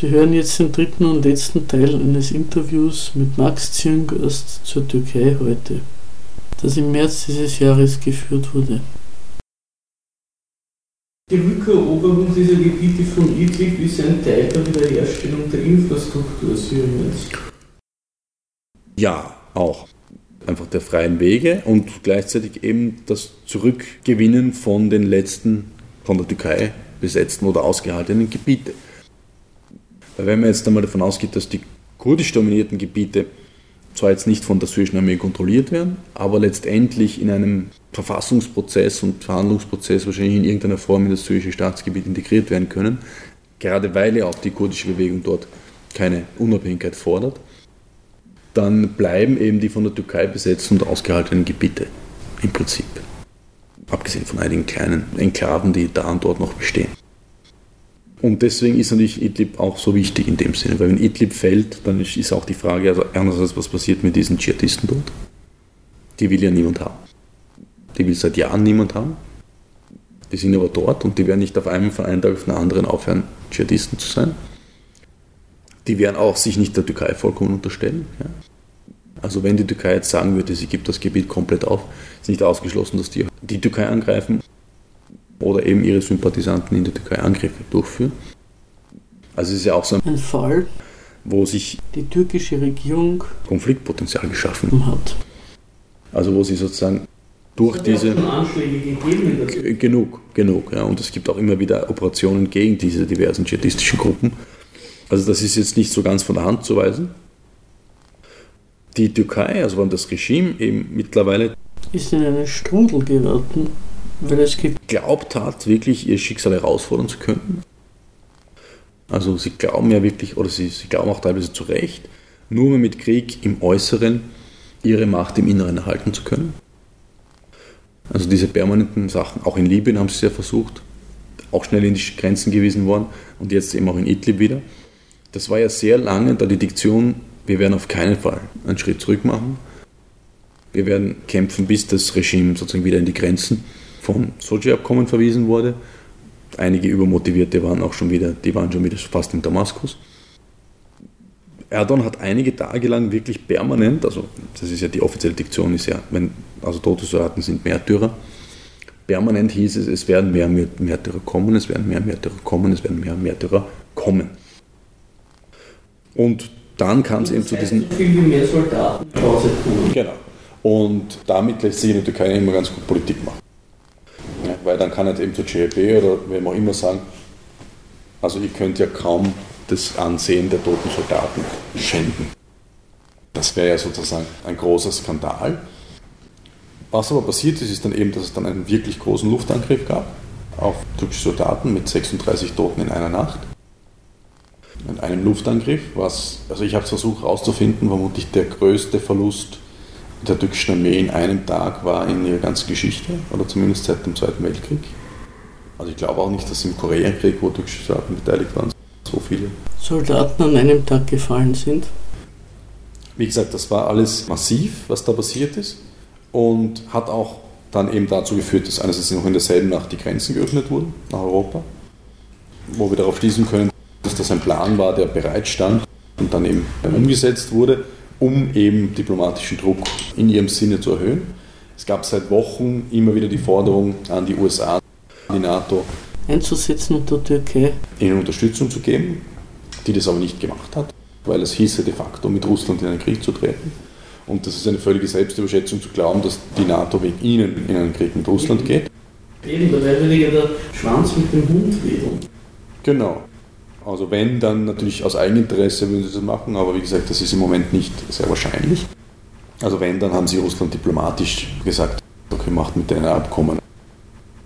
Sie hören jetzt den dritten und letzten Teil eines Interviews mit Max Zirngast zur Türkei heute, das im März dieses Jahres geführt wurde. Die Rückeroberung dieser Gebiete von Idlib ist ein Teil der Wiederherstellung der Infrastruktur Syriens. Ja, auch. Einfach der freien Wege und gleichzeitig eben das Zurückgewinnen von den letzten von der Türkei besetzten oder ausgehaltenen Gebiete. Weil wenn man jetzt einmal davon ausgeht, dass die kurdisch dominierten Gebiete zwar jetzt nicht von der syrischen Armee kontrolliert werden, aber letztendlich in einem Verfassungsprozess und Verhandlungsprozess wahrscheinlich in irgendeiner Form in das syrische Staatsgebiet integriert werden können, gerade weil ja auch die kurdische Bewegung dort keine Unabhängigkeit fordert, dann bleiben eben die von der Türkei besetzten und ausgehaltenen Gebiete im Prinzip. Abgesehen von einigen kleinen Enklaven, die da und dort noch bestehen. Und deswegen ist natürlich Idlib auch so wichtig in dem Sinne, weil wenn Idlib fällt, dann ist auch die Frage, also einerseits, was passiert mit diesen Dschihadisten dort? Die will ja niemand haben. Die will seit Jahren niemand haben. Die sind aber dort und die werden nicht auf einmal von einem Tag auf den anderen aufhören, Dschihadisten zu sein. Die werden auch sich nicht der Türkei vollkommen unterstellen. Ja. Also wenn die Türkei jetzt sagen würde, sie gibt das Gebiet komplett auf, ist nicht ausgeschlossen, dass die die Türkei angreifen oder eben ihre Sympathisanten in der Türkei Angriffe durchführen. Also es ist ja auch so ein, Fall, wo sich die türkische Regierung Konfliktpotenzial geschaffen hat. Also wo sie sozusagen durch es diese genug, genug, ja, und es gibt auch immer wieder Operationen gegen diese diversen dschihadistischen Gruppen. Also das ist jetzt nicht so ganz von der Hand zu weisen. Die Türkei, also das Regime eben mittlerweile ist in einen Strudel geraten weil es geglaubt hat, wirklich ihr Schicksal herausfordern zu können. Also sie glauben ja wirklich, oder sie, sie glauben auch teilweise zu Recht, nur mit Krieg im Äußeren ihre Macht im Inneren erhalten zu können. Also diese permanenten Sachen, auch in Libyen haben sie es ja versucht, auch schnell in die Grenzen gewiesen worden und jetzt eben auch in Idlib wieder. Das war ja sehr lange da die Diktion, wir werden auf keinen Fall einen Schritt zurück machen. Wir werden kämpfen, bis das Regime sozusagen wieder in die Grenzen vom Sochi-Abkommen verwiesen wurde. Einige Übermotivierte waren auch schon wieder, die waren schon wieder fast in Damaskus. Erdogan hat einige Tage lang wirklich permanent, also das ist ja die offizielle Diktion, ist ja, wenn, also tote Soldaten sind Märtyrer, permanent hieß es, es werden mehr Märtyrer kommen, es werden mehr Märtyrer kommen, es werden mehr Märtyrer kommen. Und dann kam es eben zu diesen. So viel wie mehr Soldaten Genau. Und damit lässt sich in der Türkei immer ganz gut Politik machen. Weil dann kann halt eben zur GLB oder wem auch immer sagen, also ihr könnt ja kaum das Ansehen der toten Soldaten schänden. Das wäre ja sozusagen ein großer Skandal. Was aber passiert ist, ist dann eben, dass es dann einen wirklich großen Luftangriff gab auf türkische Soldaten mit 36 Toten in einer Nacht. In einem Luftangriff, was, also ich habe versucht herauszufinden, vermutlich der größte Verlust der türkischen Armee in einem Tag war in ihrer ganzen Geschichte, oder zumindest seit dem Zweiten Weltkrieg. Also ich glaube auch nicht, dass im Koreakrieg, wo türkische Soldaten beteiligt waren, so viele Soldaten an einem Tag gefallen sind. Wie gesagt, das war alles massiv, was da passiert ist und hat auch dann eben dazu geführt, dass einerseits noch in derselben Nacht die Grenzen geöffnet wurden nach Europa, wo wir darauf schließen können, dass das ein Plan war, der bereitstand und dann eben umgesetzt wurde um eben diplomatischen Druck in ihrem Sinne zu erhöhen. Es gab seit Wochen immer wieder die Forderung an die USA, die NATO einzusetzen und der Türkei ihnen Unterstützung zu geben, die das aber nicht gemacht hat, weil es hieße de facto mit Russland in einen Krieg zu treten. Und das ist eine völlige Selbstüberschätzung zu glauben, dass die NATO wegen ihnen in einen Krieg mit Russland geht. Eben, da wäre ja der Schwanz mit dem Hund wedeln. Genau. Also wenn, dann natürlich aus Eigeninteresse würden sie das machen, aber wie gesagt, das ist im Moment nicht sehr wahrscheinlich. Also wenn, dann haben sie Russland diplomatisch gesagt, okay, macht mit denen ein Abkommen.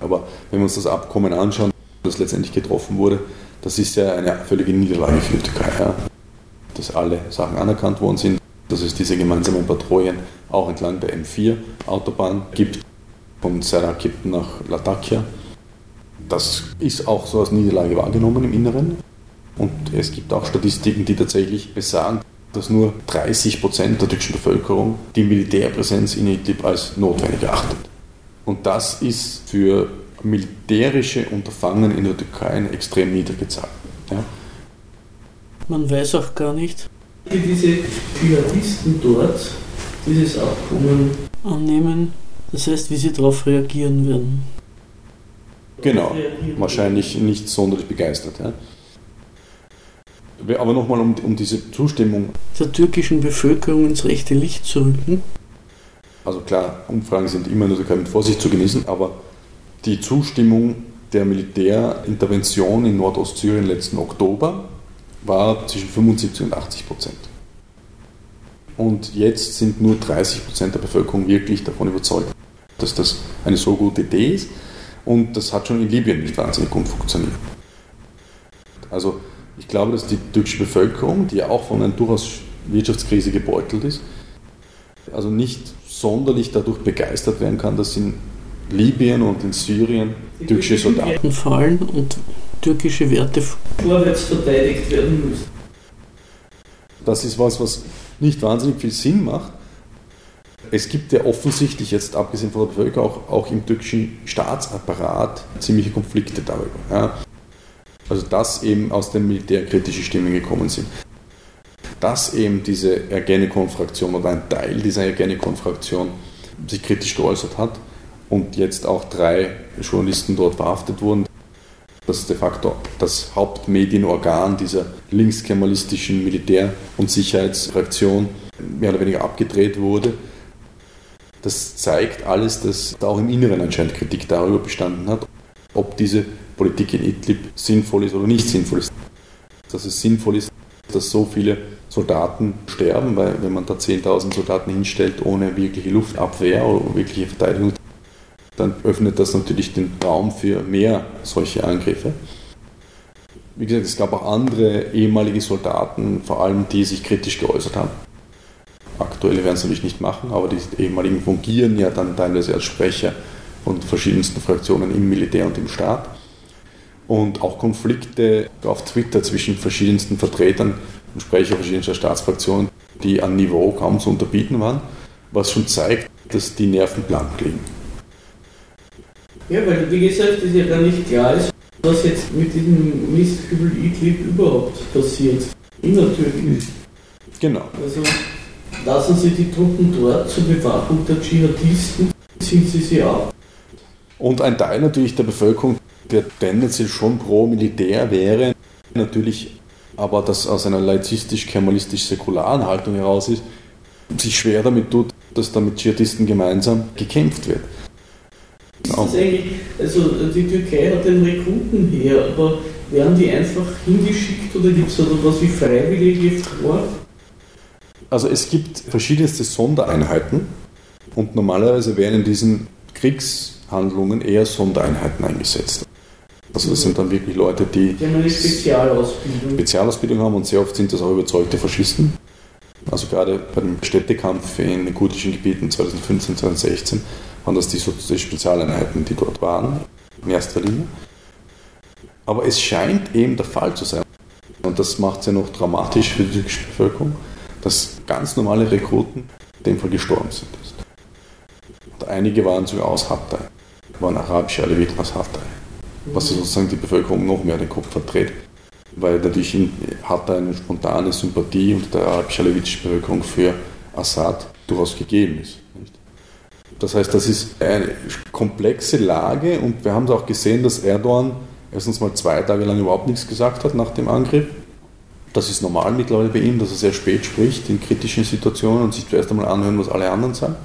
Aber wenn wir uns das Abkommen anschauen, das letztendlich getroffen wurde, das ist ja eine völlige Niederlage für die Türkei. Ja? Dass alle Sachen anerkannt worden sind, dass es diese gemeinsamen Patrouillen auch entlang der M4-Autobahn gibt, von Sarakip nach Latakia. Das ist auch so als Niederlage wahrgenommen im Inneren. Und es gibt auch Statistiken, die tatsächlich besagen, dass nur 30 Prozent der türkischen Bevölkerung die Militärpräsenz in Idlib als notwendig erachtet. Und das ist für militärische Unterfangen in der Türkei eine extrem niedrige Zahl. Ja. Man weiß auch gar nicht, wie diese Dschihadisten dort dieses Abkommen annehmen. Das heißt, wie sie darauf reagieren werden. Genau, wahrscheinlich nicht sonderlich begeistert. Ja. Aber nochmal um, um diese Zustimmung. Der türkischen Bevölkerung ins rechte Licht zu rücken. Also klar, Umfragen sind immer nur mit Vorsicht zu genießen, aber die Zustimmung der Militärintervention in Nordostsyrien letzten Oktober war zwischen 75 und 80 Prozent. Und jetzt sind nur 30 Prozent der Bevölkerung wirklich davon überzeugt, dass das eine so gute Idee ist. Und das hat schon in Libyen nicht wahnsinnig gut funktioniert. Also ich glaube, dass die türkische Bevölkerung, die ja auch von einer durchaus Wirtschaftskrise gebeutelt ist, also nicht sonderlich dadurch begeistert werden kann, dass in Libyen und in Syrien türkische Soldaten fallen und türkische Werte vorwärts verteidigt werden müssen. Das ist was, was nicht wahnsinnig viel Sinn macht. Es gibt ja offensichtlich jetzt, abgesehen von der Bevölkerung, auch, auch im türkischen Staatsapparat ziemliche Konflikte darüber. Ja. Also dass eben aus den militärkritischen Stimmen gekommen sind. Dass eben diese Ergenekon-Fraktion oder ein Teil dieser Ergenekon-Fraktion sich kritisch geäußert hat und jetzt auch drei Journalisten dort verhaftet wurden, dass de facto das Hauptmedienorgan dieser linkskemalistischen Militär- und Sicherheitsfraktion mehr oder weniger abgedreht wurde. Das zeigt alles, dass da auch im Inneren anscheinend Kritik darüber bestanden hat, ob diese Politik in Idlib sinnvoll ist oder nicht sinnvoll ist. Dass es sinnvoll ist, dass so viele Soldaten sterben, weil wenn man da 10.000 Soldaten hinstellt ohne wirkliche Luftabwehr oder wirkliche Verteidigung, dann öffnet das natürlich den Raum für mehr solche Angriffe. Wie gesagt, es gab auch andere ehemalige Soldaten, vor allem die sich kritisch geäußert haben. Aktuelle werden es natürlich nicht machen, aber die ehemaligen fungieren ja dann teilweise als Sprecher von verschiedensten Fraktionen im Militär und im Staat. Und auch Konflikte auf Twitter zwischen verschiedensten Vertretern und Sprecher verschiedenster Staatsfraktionen, die an Niveau kaum zu unterbieten waren, was schon zeigt, dass die Nerven blank liegen. Ja, weil wie gesagt, ist ja gar nicht klar ist, was jetzt mit diesem Mistkübel Idlib überhaupt passiert. In der Türkei. Genau. Also lassen Sie die Truppen dort zur Bewachung der Dschihadisten, ziehen Sie sie ab. Und ein Teil natürlich der Bevölkerung, der tendenziell schon pro Militär wäre, natürlich aber das aus einer laizistisch-kemalistisch-säkularen Haltung heraus ist, sich schwer damit tut, dass da mit Dschihadisten gemeinsam gekämpft wird. Ist das eigentlich, also die Türkei hat den Rekruten her, aber werden die einfach hingeschickt oder gibt es da was wie Freiwillige vor? Also es gibt verschiedenste Sondereinheiten und normalerweise werden in diesen Kriegshandlungen eher Sondereinheiten eingesetzt. Also das sind dann wirklich Leute, die, die haben eine Spezialausbildung. Spezialausbildung haben und sehr oft sind das auch überzeugte Faschisten. Also gerade beim Städtekampf in den kurdischen Gebieten 2015, 2016 waren das die, die Spezialeinheiten, die dort waren, in erster Linie. Aber es scheint eben der Fall zu sein. Und das macht es ja noch dramatisch für die türkische Bevölkerung, dass ganz normale Rekruten in dem Fall gestorben sind. Und einige waren sogar aus Hatay, waren arabische Aleviten aus Hatay, was sozusagen die Bevölkerung noch mehr den Kopf verdreht, weil natürlich in Hatay eine spontane Sympathie unter der arabisch-alevitischen Bevölkerung für Assad durchaus gegeben ist. Das heißt, das ist eine komplexe Lage und wir haben es auch gesehen, dass Erdogan erstens mal zwei Tage lang überhaupt nichts gesagt hat nach dem Angriff. Das ist normal mittlerweile bei ihm, dass er sehr spät spricht in kritischen Situationen und sich zuerst einmal anhören, was alle anderen sagen.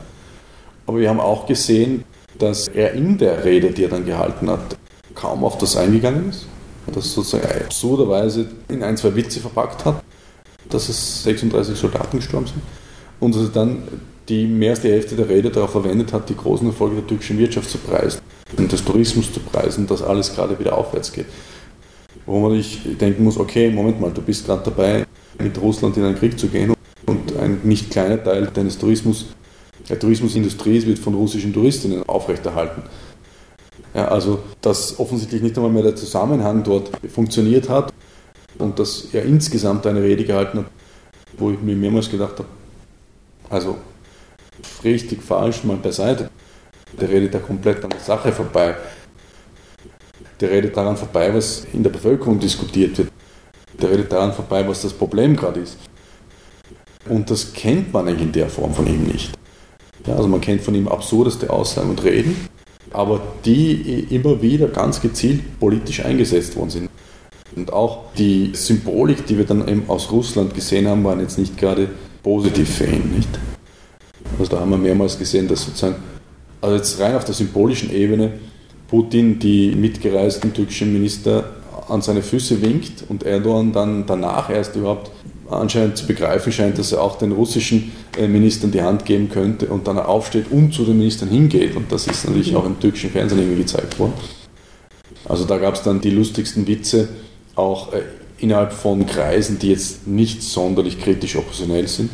Aber wir haben auch gesehen, dass er in der Rede, die er dann gehalten hat, kaum auf das eingegangen ist. Dass sozusagen absurderweise in ein, zwei Witze verpackt hat, dass es 36 Soldaten gestorben sind. Und dass er dann die mehr als die Hälfte der Rede darauf verwendet hat, die großen Erfolge der türkischen Wirtschaft zu preisen und des Tourismus zu preisen, dass alles gerade wieder aufwärts geht. Wo man sich denken muss, okay, Moment mal, du bist gerade dabei, mit Russland in einen Krieg zu gehen und ein nicht kleiner Teil deines Tourismus, der Tourismusindustrie wird von russischen Touristinnen aufrechterhalten. Ja, also, dass offensichtlich nicht einmal mehr der Zusammenhang dort funktioniert hat und dass er insgesamt eine Rede gehalten hat, wo ich mir mehrmals gedacht habe, also richtig, falsch mal beiseite. Der redet ja komplett an der Sache vorbei. Der redet daran vorbei, was in der Bevölkerung diskutiert wird. Der redet daran vorbei, was das Problem gerade ist. Und das kennt man eigentlich in der Form von ihm nicht. Ja, also man kennt von ihm absurdeste Aussagen und Reden, aber die immer wieder ganz gezielt politisch eingesetzt worden sind. Und auch die Symbolik, die wir dann eben aus Russland gesehen haben, waren jetzt nicht gerade positiv für ihn. Nicht? Also da haben wir mehrmals gesehen, dass sozusagen, also jetzt rein auf der symbolischen Ebene, Putin die mitgereisten türkischen Minister an seine Füße winkt und Erdogan dann danach erst überhaupt anscheinend zu begreifen scheint, dass er auch den russischen äh, Ministern die Hand geben könnte und dann aufsteht und zu den Ministern hingeht. Und das ist natürlich auch im türkischen Fernsehen irgendwie gezeigt worden. Also da gab es dann die lustigsten Witze, auch äh, innerhalb von Kreisen, die jetzt nicht sonderlich kritisch oppositionell sind.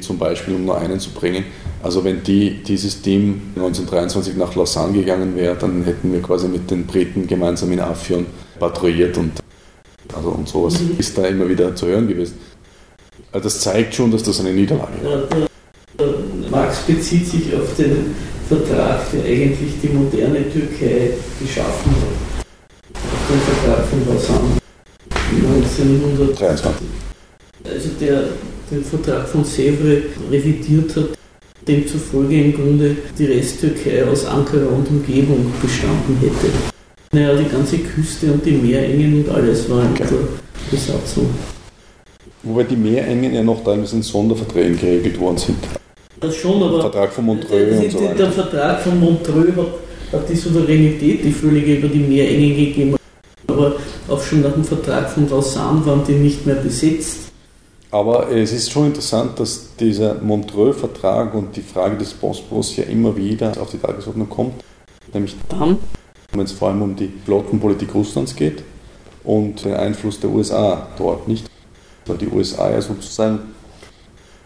Zum Beispiel, um nur einen zu bringen. Also wenn die, dieses Team 1923 nach Lausanne gegangen wäre, dann hätten wir quasi mit den Briten gemeinsam in Afyon patrouilliert und, also und sowas mhm. ist da immer wieder zu hören gewesen. Also das zeigt schon, dass das eine Niederlage war. Marx bezieht sich auf den Vertrag, der eigentlich die moderne Türkei geschaffen hat. Auf den Vertrag von Lausanne 1923. Also der den Vertrag von Sèvres revidiert hat, demzufolge im Grunde die Resttürkei aus Ankara und Umgebung bestanden hätte. Naja, die ganze Küste und die Meerengen und alles war in der Besatzung. Wobei die Meerengen ja noch teilweise in Sonderverträgen geregelt worden sind. Das schon, aber. Der Vertrag von Montreux und so weiter. Der Vertrag von Montreux hat, hat die Souveränität, die völlige über die Meerengen gegeben. Aber auch schon nach dem Vertrag von Lausanne waren die nicht mehr besetzt. Aber es ist schon interessant, dass dieser Montreux-Vertrag und die Frage des Bosporus ja immer wieder auf die Tagesordnung kommt. Nämlich dann, wenn es vor allem um die Flottenpolitik Russlands geht und den Einfluss der USA dort, nicht? Weil die USA ja sozusagen.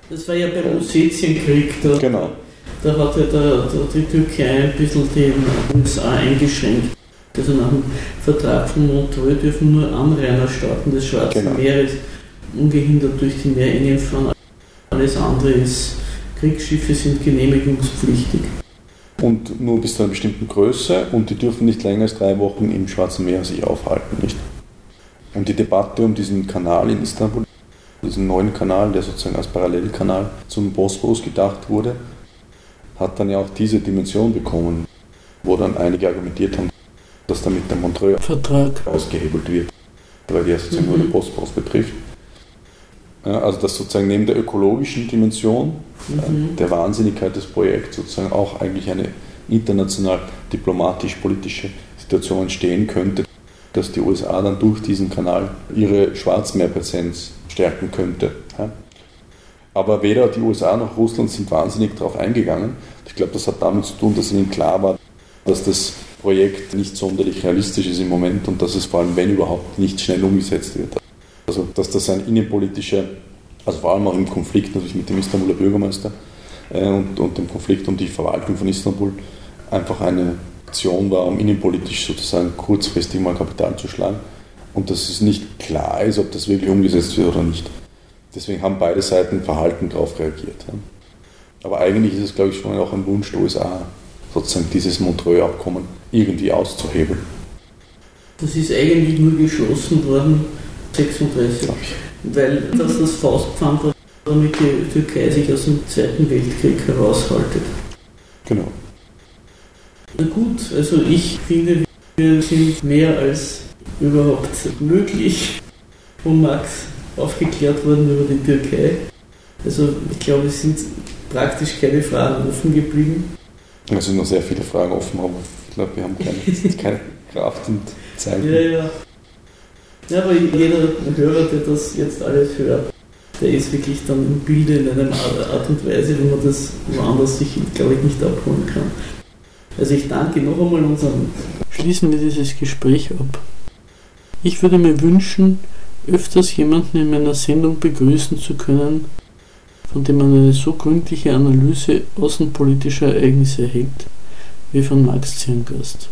Das war ja beim Ossetienkrieg, da, genau. da hat ja der, der, die Türkei ein bisschen die USA eingeschränkt. Also nach dem Vertrag von Montreux dürfen nur Anrainerstaaten des Schwarzen genau. Meeres ungehindert durch die Meerengen fahren. Alles andere ist, Kriegsschiffe sind genehmigungspflichtig. Und nur bis zu einer bestimmten Größe und die dürfen nicht länger als drei Wochen im Schwarzen Meer sich aufhalten. Nicht? Und die Debatte um diesen Kanal in Istanbul, diesen neuen Kanal, der sozusagen als Parallelkanal zum Bosporus gedacht wurde, hat dann ja auch diese Dimension bekommen, wo dann einige argumentiert haben, dass damit der Montreux-Vertrag ausgehebelt wird, weil der sozusagen mhm. nur den Bosporus betrifft. Ja, also dass sozusagen neben der ökologischen Dimension mhm. der Wahnsinnigkeit des Projekts sozusagen auch eigentlich eine international diplomatisch-politische Situation entstehen könnte, dass die USA dann durch diesen Kanal ihre Schwarzmeerpräsenz stärken könnte. Ja. Aber weder die USA noch Russland sind wahnsinnig darauf eingegangen. Ich glaube, das hat damit zu tun, dass ihnen klar war, dass das Projekt nicht sonderlich realistisch ist im Moment und dass es vor allem, wenn überhaupt, nicht schnell umgesetzt wird. Also, dass das ein innenpolitischer, also vor allem auch im Konflikt natürlich mit dem Istanbuler Bürgermeister äh, und, und dem Konflikt um die Verwaltung von Istanbul einfach eine Aktion war, um innenpolitisch sozusagen kurzfristig mal Kapital zu schlagen und dass es nicht klar ist, ob das wirklich umgesetzt wird oder nicht. Deswegen haben beide Seiten verhalten darauf reagiert. Aber eigentlich ist es, glaube ich, schon auch ein Wunsch der USA, sozusagen dieses Montreux-Abkommen irgendwie auszuhebeln. Das ist eigentlich nur geschlossen worden 36, weil das das Faustpfand war, damit die Türkei sich aus dem Zweiten Weltkrieg heraushaltet. Genau. Na gut, also ich finde, wir sind mehr als überhaupt möglich von Max aufgeklärt worden über die Türkei. Also ich glaube, es sind praktisch keine Fragen offen geblieben. Es sind noch sehr viele Fragen offen, aber ich glaube, wir haben keine, keine Kraft und Zeit. Ja, ja. Ja, aber jeder Hörer, der das jetzt alles hört, der ist wirklich dann im Bilde in einer Art und Weise, wo man das woanders sich, glaube ich, nicht abholen kann. Also ich danke noch einmal unseren. Schließen wir dieses Gespräch ab. Ich würde mir wünschen, öfters jemanden in meiner Sendung begrüßen zu können, von dem man eine so gründliche Analyse außenpolitischer Ereignisse erhält, wie von Max Zirngast.